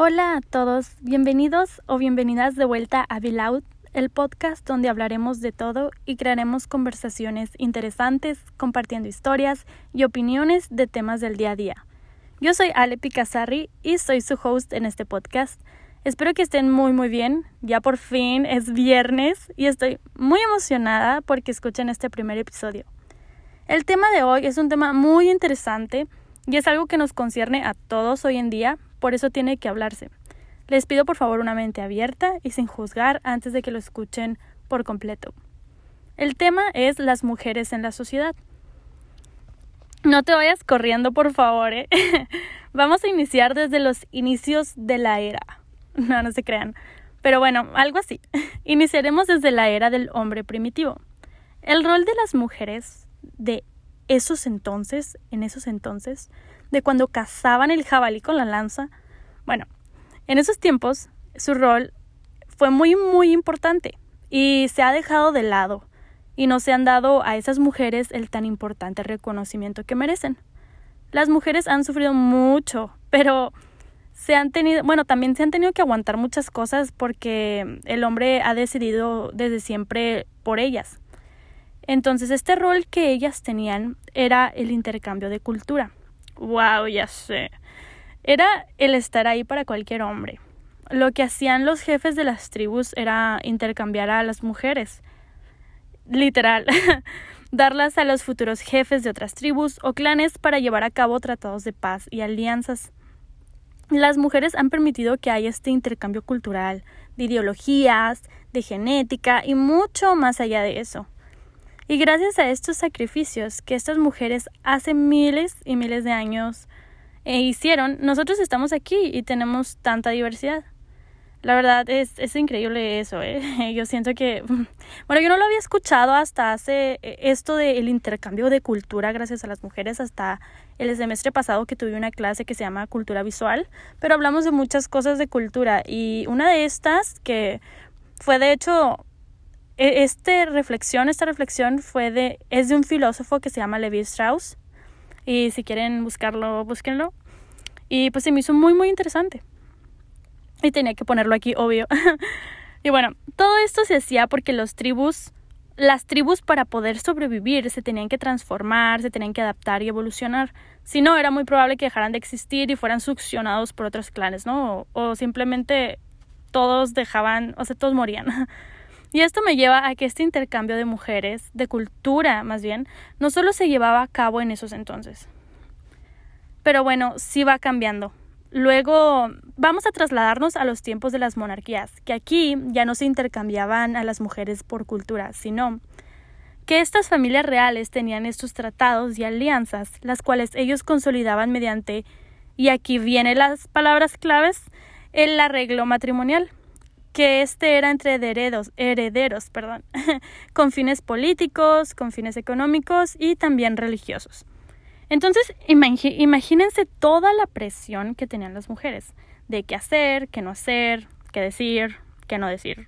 Hola a todos, bienvenidos o bienvenidas de vuelta a Beloud, el podcast donde hablaremos de todo y crearemos conversaciones interesantes, compartiendo historias y opiniones de temas del día a día. Yo soy Ale Picassarri y soy su host en este podcast. Espero que estén muy muy bien, ya por fin es viernes y estoy muy emocionada porque escuchen este primer episodio. El tema de hoy es un tema muy interesante y es algo que nos concierne a todos hoy en día, por eso tiene que hablarse. Les pido por favor una mente abierta y sin juzgar antes de que lo escuchen por completo. El tema es las mujeres en la sociedad. No te vayas corriendo, por favor. ¿eh? Vamos a iniciar desde los inicios de la era. No, no se crean. Pero bueno, algo así. Iniciaremos desde la era del hombre primitivo. El rol de las mujeres de esos entonces, en esos entonces, de cuando cazaban el jabalí con la lanza. Bueno, en esos tiempos su rol fue muy, muy importante y se ha dejado de lado y no se han dado a esas mujeres el tan importante reconocimiento que merecen. Las mujeres han sufrido mucho, pero se han tenido, bueno, también se han tenido que aguantar muchas cosas porque el hombre ha decidido desde siempre por ellas. Entonces, este rol que ellas tenían era el intercambio de cultura. Wow, ya sé. Era el estar ahí para cualquier hombre. Lo que hacían los jefes de las tribus era intercambiar a las mujeres. Literal. Darlas a los futuros jefes de otras tribus o clanes para llevar a cabo tratados de paz y alianzas. Las mujeres han permitido que haya este intercambio cultural, de ideologías, de genética y mucho más allá de eso. Y gracias a estos sacrificios que estas mujeres hace miles y miles de años eh, hicieron, nosotros estamos aquí y tenemos tanta diversidad. La verdad es, es increíble eso, ¿eh? Yo siento que, bueno, yo no lo había escuchado hasta hace eh, esto del intercambio de cultura gracias a las mujeres, hasta el semestre pasado que tuve una clase que se llama cultura visual, pero hablamos de muchas cosas de cultura y una de estas que fue de hecho e, este reflexión, esta reflexión fue de, es de un filósofo que se llama Levi Strauss. Y si quieren buscarlo, búsquenlo. Y pues se me hizo muy, muy interesante. Y tenía que ponerlo aquí, obvio. y bueno, todo esto se hacía porque los tribus, las tribus para poder sobrevivir se tenían que transformar, se tenían que adaptar y evolucionar. Si no, era muy probable que dejaran de existir y fueran succionados por otros clanes, ¿no? O, o simplemente todos dejaban, o sea, todos morían. Y esto me lleva a que este intercambio de mujeres, de cultura más bien, no solo se llevaba a cabo en esos entonces. Pero bueno, sí va cambiando. Luego vamos a trasladarnos a los tiempos de las monarquías, que aquí ya no se intercambiaban a las mujeres por cultura, sino que estas familias reales tenían estos tratados y alianzas, las cuales ellos consolidaban mediante, y aquí vienen las palabras claves, el arreglo matrimonial que este era entre herederos, herederos perdón, con fines políticos, con fines económicos y también religiosos. Entonces, imagínense toda la presión que tenían las mujeres de qué hacer, qué no hacer, qué decir, qué no decir.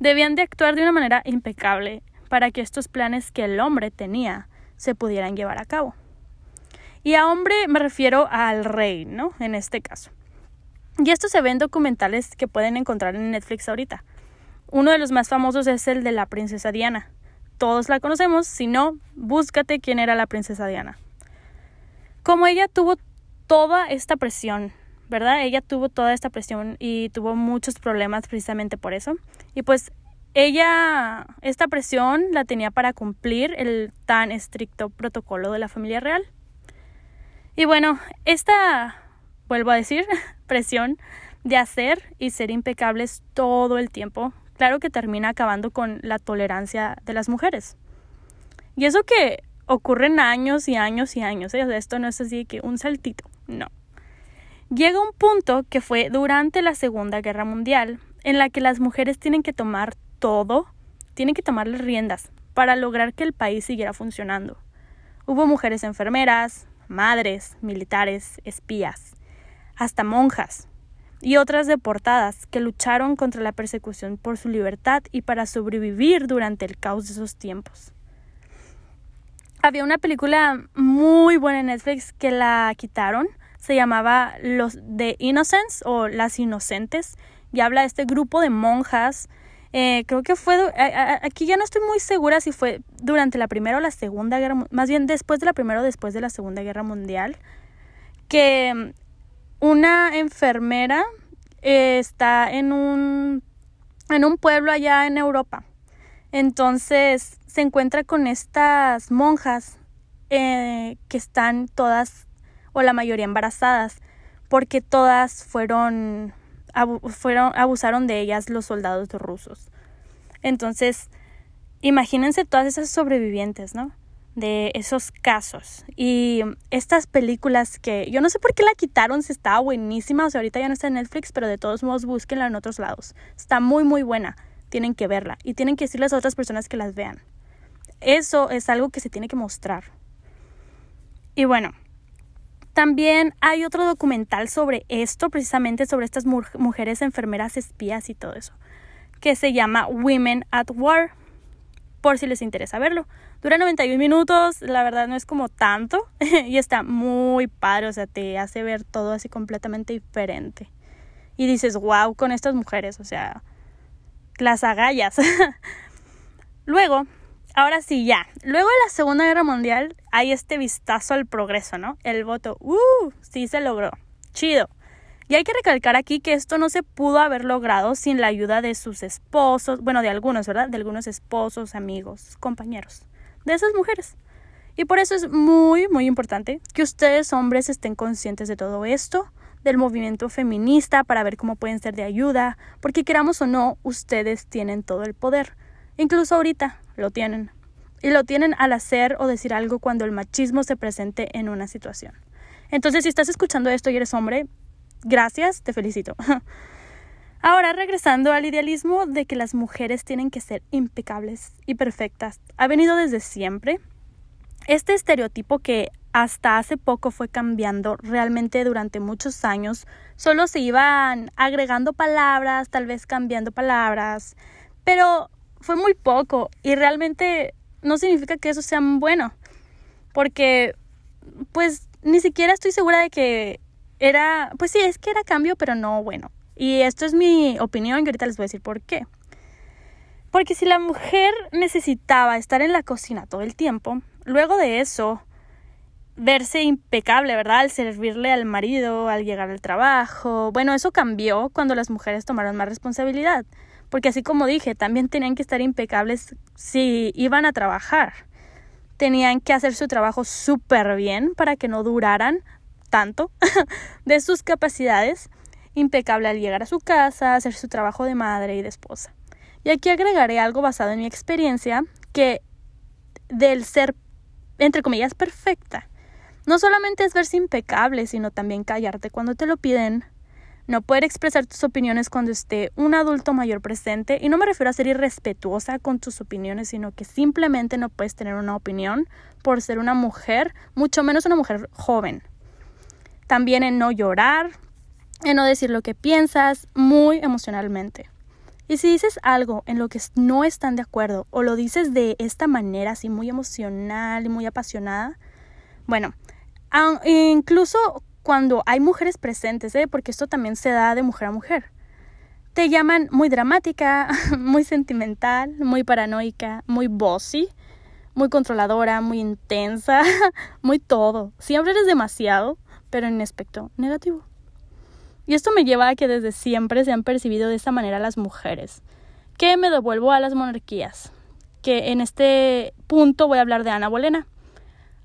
Debían de actuar de una manera impecable para que estos planes que el hombre tenía se pudieran llevar a cabo. Y a hombre me refiero al rey, ¿no? En este caso. Y esto se ve en documentales que pueden encontrar en Netflix ahorita. Uno de los más famosos es el de la princesa Diana. Todos la conocemos, si no, búscate quién era la princesa Diana. Como ella tuvo toda esta presión, ¿verdad? Ella tuvo toda esta presión y tuvo muchos problemas precisamente por eso. Y pues ella, esta presión la tenía para cumplir el tan estricto protocolo de la familia real. Y bueno, esta vuelvo a decir, presión de hacer y ser impecables todo el tiempo, claro que termina acabando con la tolerancia de las mujeres. Y eso que ocurren años y años y años, ¿eh? esto no es así que un saltito, no. Llega un punto que fue durante la Segunda Guerra Mundial, en la que las mujeres tienen que tomar todo, tienen que tomar las riendas para lograr que el país siguiera funcionando. Hubo mujeres enfermeras, madres, militares, espías, hasta monjas y otras deportadas que lucharon contra la persecución por su libertad y para sobrevivir durante el caos de esos tiempos. Había una película muy buena en Netflix que la quitaron, se llamaba Los The Innocents o Las Inocentes y habla de este grupo de monjas. Eh, creo que fue, aquí ya no estoy muy segura si fue durante la Primera o la Segunda Guerra, más bien después de la Primera o después de la Segunda Guerra Mundial, que una enfermera eh, está en un, en un pueblo allá en Europa. Entonces se encuentra con estas monjas eh, que están todas o la mayoría embarazadas porque todas fueron, fueron abusaron de ellas los soldados rusos. Entonces, imagínense todas esas sobrevivientes, ¿no? De esos casos. Y estas películas que yo no sé por qué la quitaron, si estaba buenísima, o sea, ahorita ya no está en Netflix, pero de todos modos búsquenla en otros lados. Está muy, muy buena. Tienen que verla y tienen que decirles a otras personas que las vean. Eso es algo que se tiene que mostrar. Y bueno, también hay otro documental sobre esto, precisamente sobre estas mujeres enfermeras espías y todo eso, que se llama Women at War, por si les interesa verlo. Dura 91 minutos, la verdad no es como tanto y está muy padre, o sea, te hace ver todo así completamente diferente. Y dices, wow, con estas mujeres, o sea, las agallas. Luego, ahora sí, ya. Luego de la Segunda Guerra Mundial hay este vistazo al progreso, ¿no? El voto, ¡uh! Sí se logró. Chido. Y hay que recalcar aquí que esto no se pudo haber logrado sin la ayuda de sus esposos, bueno, de algunos, ¿verdad? De algunos esposos, amigos, compañeros, de esas mujeres. Y por eso es muy, muy importante que ustedes hombres estén conscientes de todo esto, del movimiento feminista, para ver cómo pueden ser de ayuda, porque queramos o no, ustedes tienen todo el poder. Incluso ahorita lo tienen. Y lo tienen al hacer o decir algo cuando el machismo se presente en una situación. Entonces, si estás escuchando esto y eres hombre, gracias, te felicito. Ahora, regresando al idealismo de que las mujeres tienen que ser impecables y perfectas, ha venido desde siempre. Este estereotipo que hasta hace poco fue cambiando realmente durante muchos años, solo se iban agregando palabras, tal vez cambiando palabras, pero fue muy poco y realmente no significa que eso sea bueno, porque pues ni siquiera estoy segura de que era, pues sí, es que era cambio, pero no bueno. Y esto es mi opinión y ahorita les voy a decir por qué. Porque si la mujer necesitaba estar en la cocina todo el tiempo, luego de eso, verse impecable, ¿verdad? Al servirle al marido, al llegar al trabajo. Bueno, eso cambió cuando las mujeres tomaron más responsabilidad porque así como dije, también tenían que estar impecables si iban a trabajar. Tenían que hacer su trabajo súper bien para que no duraran tanto de sus capacidades. Impecable al llegar a su casa, hacer su trabajo de madre y de esposa. Y aquí agregaré algo basado en mi experiencia, que del ser, entre comillas, perfecta, no solamente es verse impecable, sino también callarte cuando te lo piden, no poder expresar tus opiniones cuando esté un adulto mayor presente. Y no me refiero a ser irrespetuosa con tus opiniones, sino que simplemente no puedes tener una opinión por ser una mujer, mucho menos una mujer joven. También en no llorar, en no decir lo que piensas muy emocionalmente. Y si dices algo en lo que no están de acuerdo o lo dices de esta manera así muy emocional y muy apasionada, bueno, incluso cuando hay mujeres presentes, ¿eh? porque esto también se da de mujer a mujer. Te llaman muy dramática, muy sentimental, muy paranoica, muy bossy, muy controladora, muy intensa, muy todo. Siempre eres demasiado, pero en aspecto negativo. Y esto me lleva a que desde siempre se han percibido de esa manera las mujeres. Que me devuelvo a las monarquías. Que en este punto voy a hablar de Ana Bolena.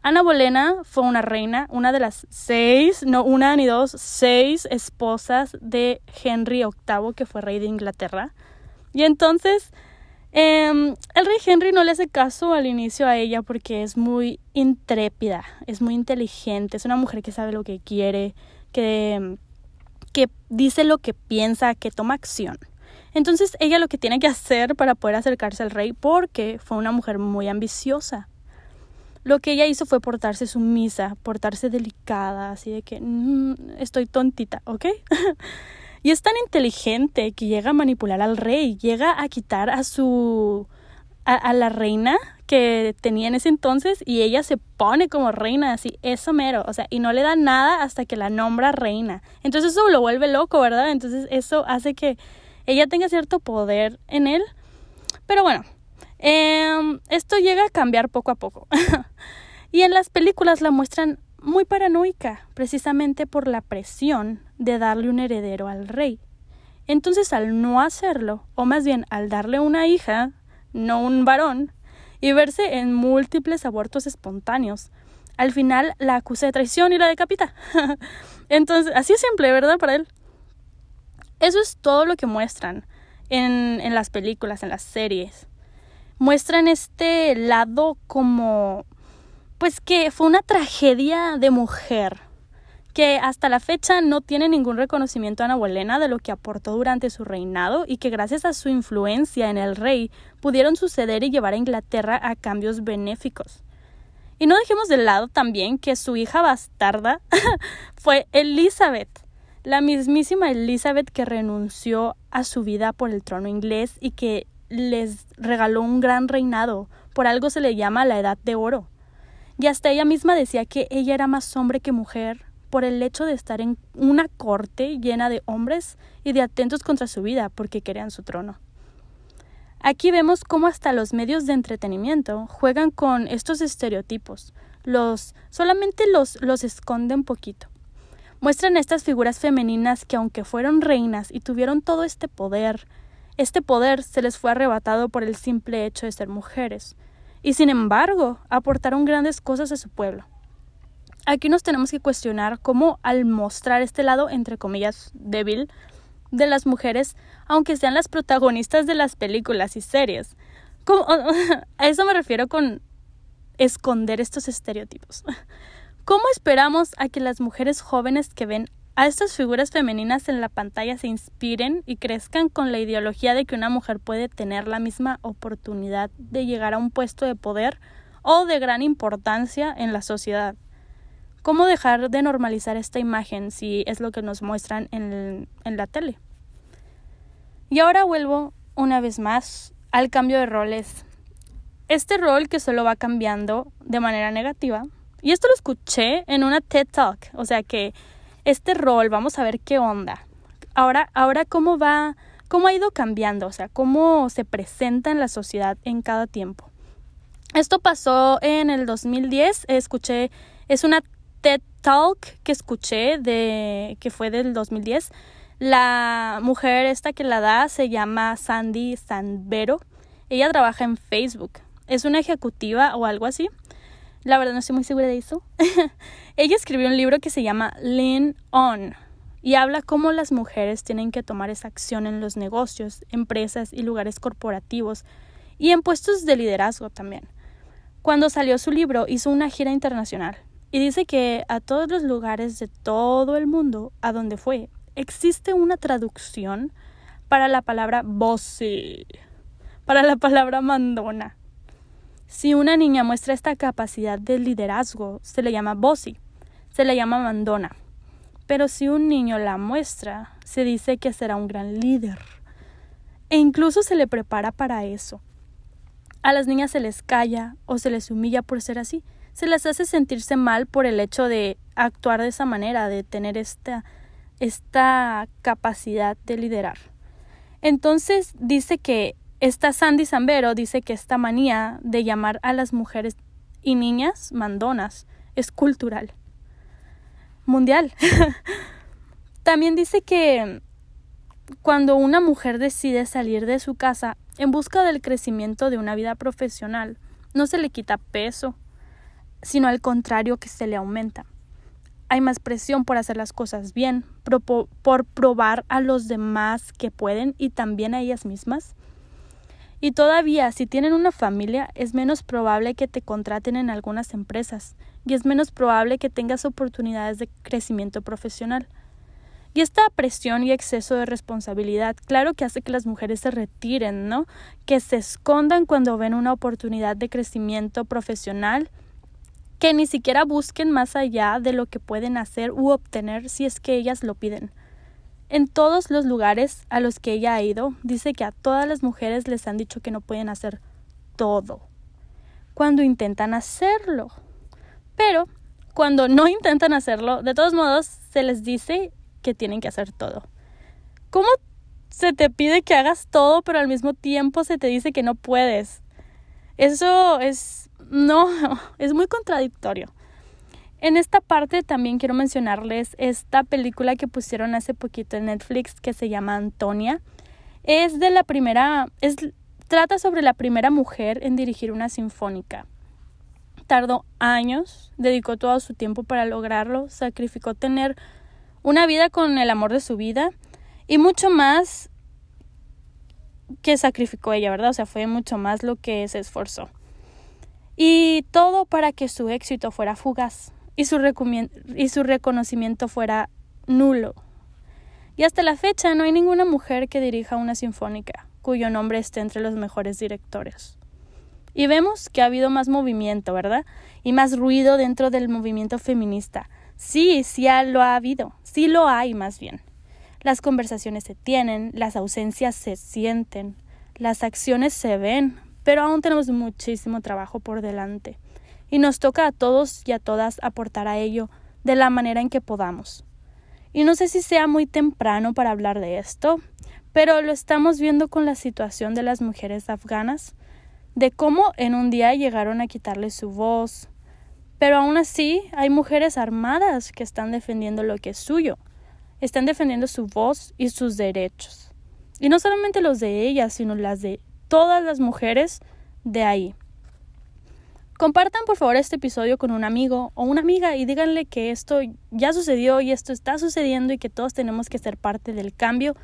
Ana Bolena fue una reina, una de las seis, no una ni dos, seis esposas de Henry VIII, que fue rey de Inglaterra. Y entonces, em, el rey Henry no le hace caso al inicio a ella porque es muy intrépida, es muy inteligente, es una mujer que sabe lo que quiere, que, que dice lo que piensa, que toma acción. Entonces ella lo que tiene que hacer para poder acercarse al rey, porque fue una mujer muy ambiciosa, lo que ella hizo fue portarse sumisa, portarse delicada, así de que mm, estoy tontita, ¿ok? y es tan inteligente que llega a manipular al rey, llega a quitar a su... a, la reina que tenía en ese entonces y ella se pone como reina, así, eso mero, o sea, y no le da nada hasta que la nombra reina. Entonces eso lo vuelve loco, ¿verdad? Entonces eso hace que ella tenga cierto poder en él. Pero bueno, em, esto llega a cambiar poco a poco. y en las películas la muestran muy paranoica, precisamente por la presión de darle un heredero al rey. Entonces al no hacerlo, o más bien al darle una hija, no un varón, y verse en múltiples abortos espontáneos, al final la acusa de traición y la decapita. Entonces, así es simple, ¿verdad? Para él. Eso es todo lo que muestran en, en las películas, en las series. Muestran este lado como, pues que fue una tragedia de mujer, que hasta la fecha no tiene ningún reconocimiento a Ana Bolena de lo que aportó durante su reinado y que gracias a su influencia en el rey pudieron suceder y llevar a Inglaterra a cambios benéficos. Y no dejemos de lado también que su hija bastarda fue Elizabeth, la mismísima Elizabeth que renunció a su vida por el trono inglés y que les regaló un gran reinado, por algo se le llama la Edad de Oro. Y hasta ella misma decía que ella era más hombre que mujer, por el hecho de estar en una corte llena de hombres y de atentos contra su vida porque querían su trono. Aquí vemos cómo hasta los medios de entretenimiento juegan con estos estereotipos, los solamente los, los esconden poquito. Muestran estas figuras femeninas que aunque fueron reinas y tuvieron todo este poder, este poder se les fue arrebatado por el simple hecho de ser mujeres, y sin embargo aportaron grandes cosas a su pueblo aquí nos tenemos que cuestionar cómo al mostrar este lado, entre comillas, débil de las mujeres, aunque sean las protagonistas de las películas y series. a eso me refiero con esconder estos estereotipos. ¿Cómo esperamos a que las mujeres jóvenes que ven a estas figuras femeninas en la pantalla se inspiren y crezcan con la ideología de que una mujer puede tener la misma oportunidad de llegar a un puesto de poder o de gran importancia en la sociedad? ¿Cómo dejar de normalizar esta imagen si es lo que nos muestran en, en la tele? Y ahora vuelvo una vez más al cambio de roles. Este rol que solo va cambiando de manera negativa. Y esto lo escuché en una TED Talk. O sea que este rol, vamos a ver qué onda. Ahora, ahora cómo va, cómo ha ido cambiando, o sea, cómo se presenta en la sociedad en cada tiempo. Esto pasó en el 2010. Escuché, es una TED Talk que escuché de que fue del 2010. La mujer esta que la da se llama Sandy Sanbero. Ella trabaja en Facebook. Es una ejecutiva o algo así. La verdad no estoy muy segura de eso. Ella escribió un libro que se llama Lean On y habla cómo las mujeres tienen que tomar esa acción en los negocios, empresas y lugares corporativos y en puestos de liderazgo también. Cuando salió su libro hizo una gira internacional y dice que a todos los lugares de todo el mundo a donde fue, existe una traducción para la palabra bossy, para la palabra mandona. Si una niña muestra esta capacidad de liderazgo, se le llama bossy, se le llama mandona. Pero si un niño la muestra, se dice que será un gran líder. E incluso se le prepara para eso. A las niñas se les calla o se les humilla por ser así, se les hace sentirse mal por el hecho de actuar de esa manera, de tener esta, esta capacidad de liderar. Entonces dice que esta Sandy Zambero dice que esta manía de llamar a las mujeres y niñas mandonas es cultural, mundial. También dice que cuando una mujer decide salir de su casa en busca del crecimiento de una vida profesional, no se le quita peso, sino al contrario que se le aumenta. Hay más presión por hacer las cosas bien, por probar a los demás que pueden y también a ellas mismas. Y todavía, si tienen una familia, es menos probable que te contraten en algunas empresas y es menos probable que tengas oportunidades de crecimiento profesional. Y esta presión y exceso de responsabilidad, claro que hace que las mujeres se retiren, ¿no? Que se escondan cuando ven una oportunidad de crecimiento profesional que ni siquiera busquen más allá de lo que pueden hacer u obtener si es que ellas lo piden. En todos los lugares a los que ella ha ido, dice que a todas las mujeres les han dicho que no pueden hacer todo. cuando intentan hacerlo. Pero cuando no intentan hacerlo, de todos modos se les dice que tienen que hacer todo. ¿Cómo se te pide que hagas todo, pero al mismo tiempo se te dice que no puedes? Eso es... no, es muy contradictorio. En esta parte también quiero mencionarles esta película que pusieron hace poquito en Netflix que se llama Antonia. Es de la primera, es, trata sobre la primera mujer en dirigir una sinfónica. Tardó años, dedicó todo su tiempo para lograrlo, sacrificó tener una vida con el amor de su vida y mucho más que sacrificó ella, ¿verdad? O sea, fue mucho más lo que se esforzó. Y todo para que su éxito fuera fugaz y su, y su reconocimiento fuera nulo. Y hasta la fecha no hay ninguna mujer que dirija una sinfónica cuyo nombre esté entre los mejores directores. Y vemos que ha habido más movimiento, ¿verdad? Y más ruido dentro del movimiento feminista. Sí, sí lo ha habido, sí lo hay más bien. Las conversaciones se tienen, las ausencias se sienten, las acciones se ven, pero aún tenemos muchísimo trabajo por delante y nos toca a todos y a todas aportar a ello de la manera en que podamos. Y no sé si sea muy temprano para hablar de esto, pero lo estamos viendo con la situación de las mujeres afganas, de cómo en un día llegaron a quitarle su voz. Pero aún así hay mujeres armadas que están defendiendo lo que es suyo, están defendiendo su voz y sus derechos. Y no solamente los de ellas, sino las de todas las mujeres de ahí. Compartan por favor este episodio con un amigo o una amiga y díganle que esto ya sucedió y esto está sucediendo y que todos tenemos que ser parte del cambio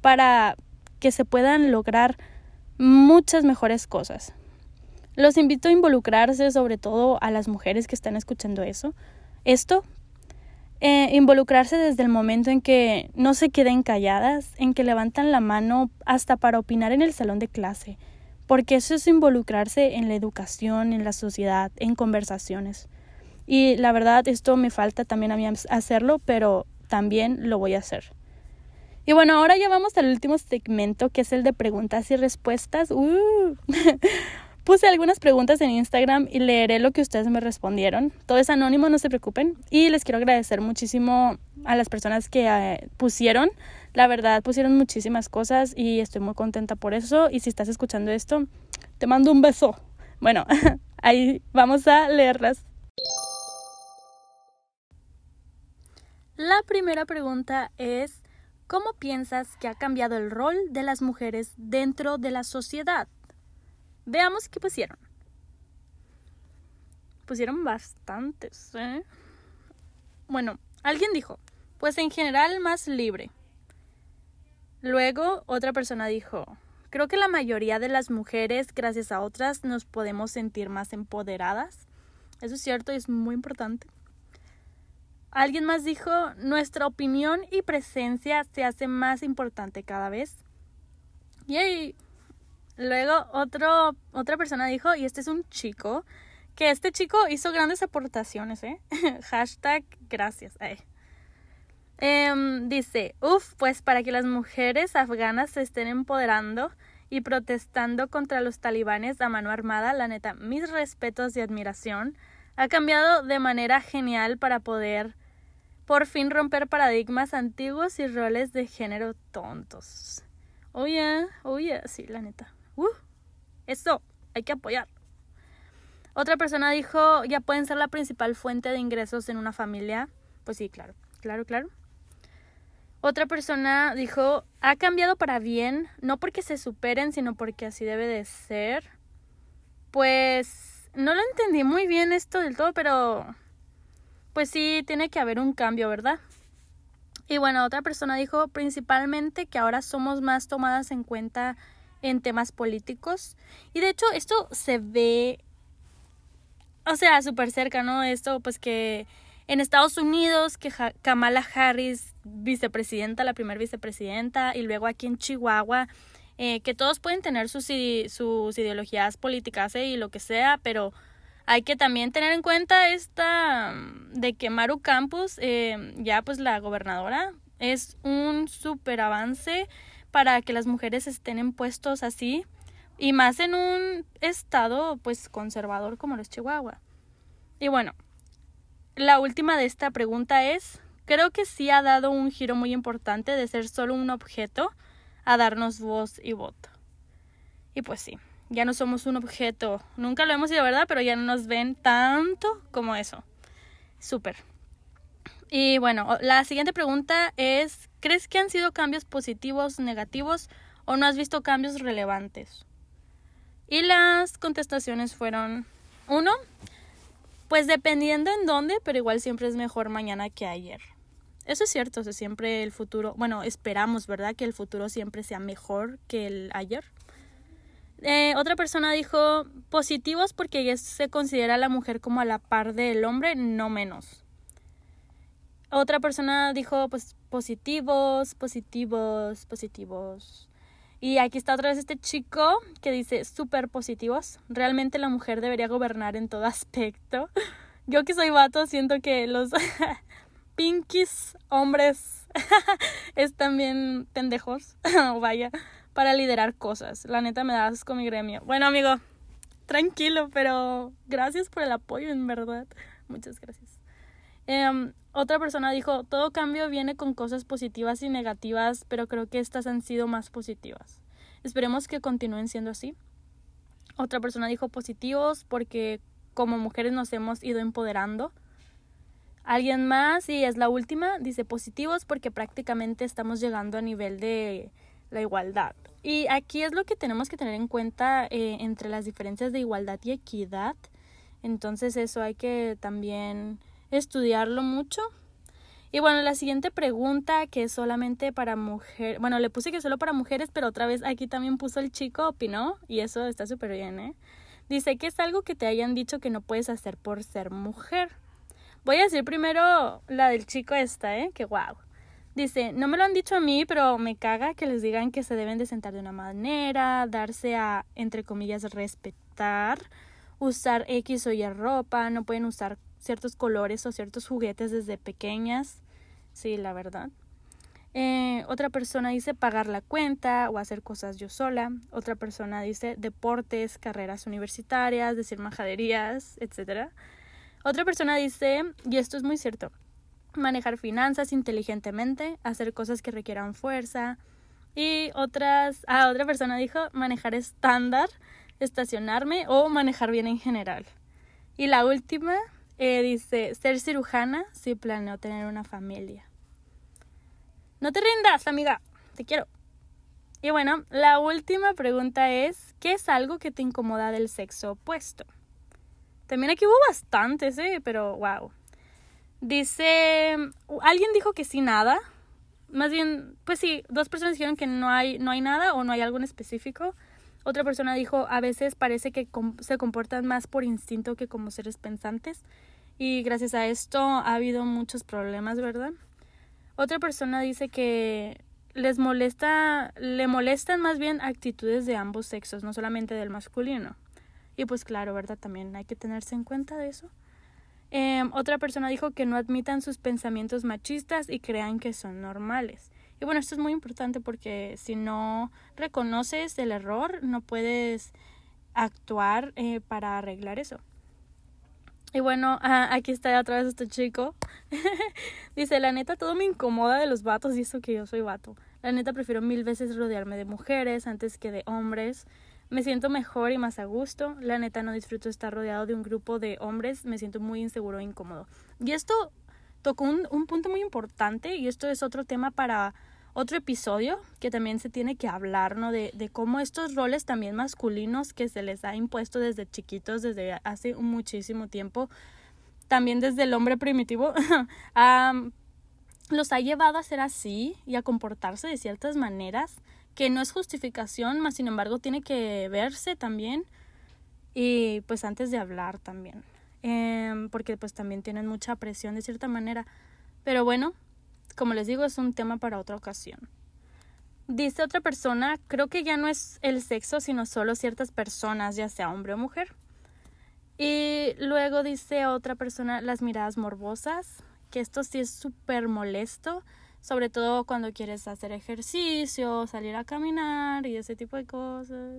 para que se puedan lograr muchas mejores cosas. Los invito a involucrarse, sobre todo a las mujeres que están escuchando eso. Esto, eh, involucrarse desde el momento en que no se queden calladas, en que levantan la mano hasta para opinar en el salón de clase, porque eso es involucrarse en la educación, en la sociedad, en conversaciones. Y la verdad, esto me falta también a mí hacerlo, pero también lo voy a hacer. Y bueno, ahora ya vamos al último segmento, que es el de preguntas y respuestas. Uh. Puse algunas preguntas en Instagram y leeré lo que ustedes me respondieron. Todo es anónimo, no se preocupen. Y les quiero agradecer muchísimo a las personas que eh, pusieron la verdad, pusieron muchísimas cosas y estoy muy contenta por eso. Y si estás escuchando esto, te mando un beso. Bueno, ahí vamos a leerlas. La primera pregunta es, ¿cómo piensas que ha cambiado el rol de las mujeres dentro de la sociedad? Veamos qué pusieron. Pusieron bastantes, ¿eh? Bueno, alguien dijo, pues en general más libre. Luego otra persona dijo, creo que la mayoría de las mujeres, gracias a otras, nos podemos sentir más empoderadas. Eso es cierto y es muy importante. Alguien más dijo, nuestra opinión y presencia se hace más importante cada vez. Yay. Luego otro, otra persona dijo, y este es un chico, que este chico hizo grandes aportaciones, ¿eh? Hashtag gracias. Em, dice, uff, pues para que las mujeres afganas se estén empoderando y protestando contra los talibanes a mano armada, la neta, mis respetos y admiración, ha cambiado de manera genial para poder por fin romper paradigmas antiguos y roles de género tontos. Oye, oye, sí, la neta. Uh, eso, hay que apoyar. Otra persona dijo, ya pueden ser la principal fuente de ingresos en una familia. Pues sí, claro, claro, claro. Otra persona dijo, ha cambiado para bien, no porque se superen, sino porque así debe de ser. Pues no lo entendí muy bien esto del todo, pero pues sí, tiene que haber un cambio, ¿verdad? Y bueno, otra persona dijo principalmente que ahora somos más tomadas en cuenta en temas políticos. Y de hecho esto se ve, o sea, súper cerca, ¿no? Esto pues que en Estados Unidos, que Kamala Harris, vicepresidenta, la primera vicepresidenta, y luego aquí en Chihuahua, eh, que todos pueden tener sus, sus ideologías políticas eh, y lo que sea, pero hay que también tener en cuenta esta de que Maru Campos, eh, ya pues la gobernadora, es un súper avance para que las mujeres estén en puestos así, Y más en un estado pues conservador como los Chihuahua. Y bueno, la última de esta pregunta es, creo que sí ha dado un giro muy importante de ser solo un objeto a darnos voz y voto. Y pues sí, ya no somos un objeto, nunca lo hemos sido, ¿verdad? Pero ya no nos ven tanto como eso. Súper. Y bueno, la siguiente pregunta es, ¿crees que han sido cambios positivos, negativos o no has visto cambios relevantes? Y las contestaciones fueron, uno, pues dependiendo en dónde, pero igual siempre es mejor mañana que ayer. Eso es cierto, o sea, siempre el futuro, bueno, esperamos, ¿verdad? Que el futuro siempre sea mejor que el ayer. Eh, otra persona dijo positivos porque ya se considera a la mujer como a la par del hombre, no menos. Otra persona dijo pues positivos, positivos, positivos. Y aquí está otra vez este chico que dice súper positivos. Realmente la mujer debería gobernar en todo aspecto. Yo que soy vato siento que los pinkies hombres están bien pendejos. Vaya para liderar cosas. La neta me da asco mi gremio. Bueno, amigo, tranquilo, pero gracias por el apoyo, en verdad. Muchas gracias. Em, otra persona dijo, todo cambio viene con cosas positivas y negativas, pero creo que estas han sido más positivas. Esperemos que continúen siendo así. Otra persona dijo positivos porque como mujeres nos hemos ido empoderando. Alguien más, y es la última, dice positivos porque prácticamente estamos llegando a nivel de la igualdad. Y aquí es lo que tenemos que tener en cuenta eh, entre las diferencias de igualdad y equidad. Entonces eso hay que también estudiarlo mucho. Y bueno, la siguiente pregunta que es solamente para mujeres, bueno, le puse que solo para mujeres, pero otra vez aquí también puso el chico, opinó, y eso está súper bien, ¿eh? Dice que es algo que te hayan dicho que no puedes hacer por ser mujer. Voy a decir primero la del chico esta, ¿eh? Que guau. Dice, no me lo han dicho a mí, pero me caga que les digan que se deben de sentar de una manera, darse a, entre comillas, respetar, usar X o Y ropa, no pueden usar ciertos colores o ciertos juguetes desde pequeñas. Sí, la verdad. Eh, otra persona dice pagar la cuenta o hacer cosas yo sola. Otra persona dice deportes, carreras universitarias, decir majaderías, etc. Otra persona dice, y esto es muy cierto, manejar finanzas inteligentemente, hacer cosas que requieran fuerza. Y otras, ah, otra persona dijo manejar estándar, estacionarme o manejar bien en general. Y la última eh, dice ser cirujana si planeo tener una familia. No te rindas, amiga, te quiero. Y bueno, la última pregunta es, ¿qué es algo que te incomoda del sexo opuesto? También aquí hubo bastantes, ¿eh? Pero wow. Dice, alguien dijo que sí nada. Más bien, pues sí, dos personas dijeron que no hay, no hay nada o no hay algo en específico. Otra persona dijo, a veces parece que se comportan más por instinto que como seres pensantes. Y gracias a esto ha habido muchos problemas, ¿verdad? Otra persona dice que les molesta, le molestan más bien actitudes de ambos sexos, no solamente del masculino. Y pues claro, ¿verdad? También hay que tenerse en cuenta de eso. Em, otra persona dijo que no admitan sus pensamientos machistas y crean que son normales. Y bueno, esto es muy importante porque si no reconoces el error, no puedes actuar eh, para arreglar eso. Y bueno, ah, aquí está otra vez este chico. Dice, la neta, todo me incomoda de los vatos y eso que yo soy vato. La neta, prefiero mil veces rodearme de mujeres antes que de hombres. Me siento mejor y más a gusto. La neta no disfruto estar rodeado de un grupo de hombres. Me siento muy inseguro e incómodo. Y esto tocó un, un punto muy importante y esto es otro tema para otro episodio que también se tiene que hablar, ¿no? De, de cómo estos roles también masculinos que se les ha impuesto desde chiquitos, desde hace muchísimo tiempo, también desde el hombre primitivo, los ha llevado a ser así y a comportarse de ciertas maneras que no es justificación, más sin embargo tiene que verse también y pues antes de hablar también, em, porque pues también tienen mucha presión de cierta manera. Pero bueno, como les digo, es un tema para otra ocasión. Dice otra persona, creo que ya no es el sexo, sino solo ciertas personas, ya sea hombre o mujer. Y luego dice otra persona, las miradas morbosas, que esto sí es súper molesto sobre todo cuando quieres hacer ejercicio, salir a caminar y ese tipo de cosas.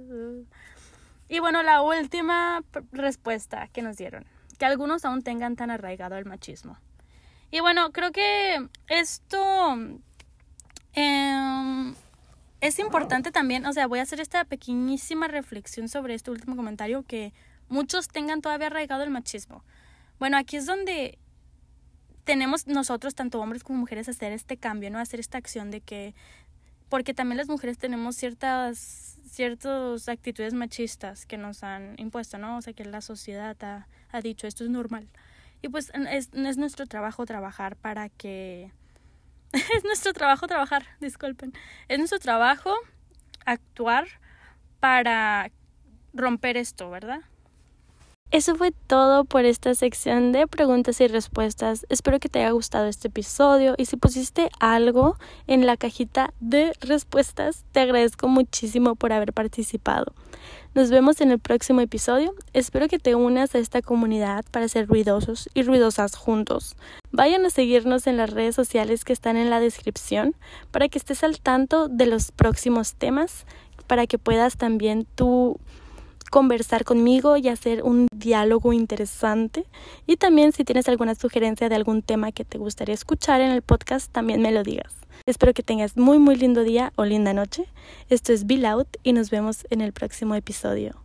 Y bueno, la última respuesta que nos dieron, que algunos aún tengan tan arraigado el machismo. Y bueno, creo que esto eh, es importante también, o sea, voy a hacer esta pequeñísima reflexión sobre este último comentario, que muchos tengan todavía arraigado el machismo. Bueno, aquí es donde tenemos nosotros, tanto hombres como mujeres, hacer este cambio, ¿no? Hacer esta acción de que, porque también las mujeres tenemos ciertas, ciertas actitudes machistas que nos han impuesto, ¿no? O sea, que la sociedad ha, ha dicho, esto es normal. Y pues es, es nuestro trabajo trabajar para que es nuestro trabajo trabajar, disculpen. Es nuestro trabajo actuar para romper esto, ¿verdad? Eso fue todo por esta sección de preguntas y respuestas. Espero que te haya gustado este episodio y si pusiste algo en la cajita de respuestas, te agradezco muchísimo por haber participado. Nos vemos en el próximo episodio. Espero que te unas a esta comunidad para ser ruidosos y ruidosas juntos. Vayan a seguirnos en las redes sociales que están en la descripción para que estés al tanto de los próximos temas, para que puedas también tú conversar conmigo y hacer un diálogo interesante. Y también si tienes alguna sugerencia de algún tema que te gustaría escuchar en el podcast, también me lo digas. Espero que tengas muy muy lindo día o linda noche. Esto es Be Loud y nos vemos en el próximo episodio.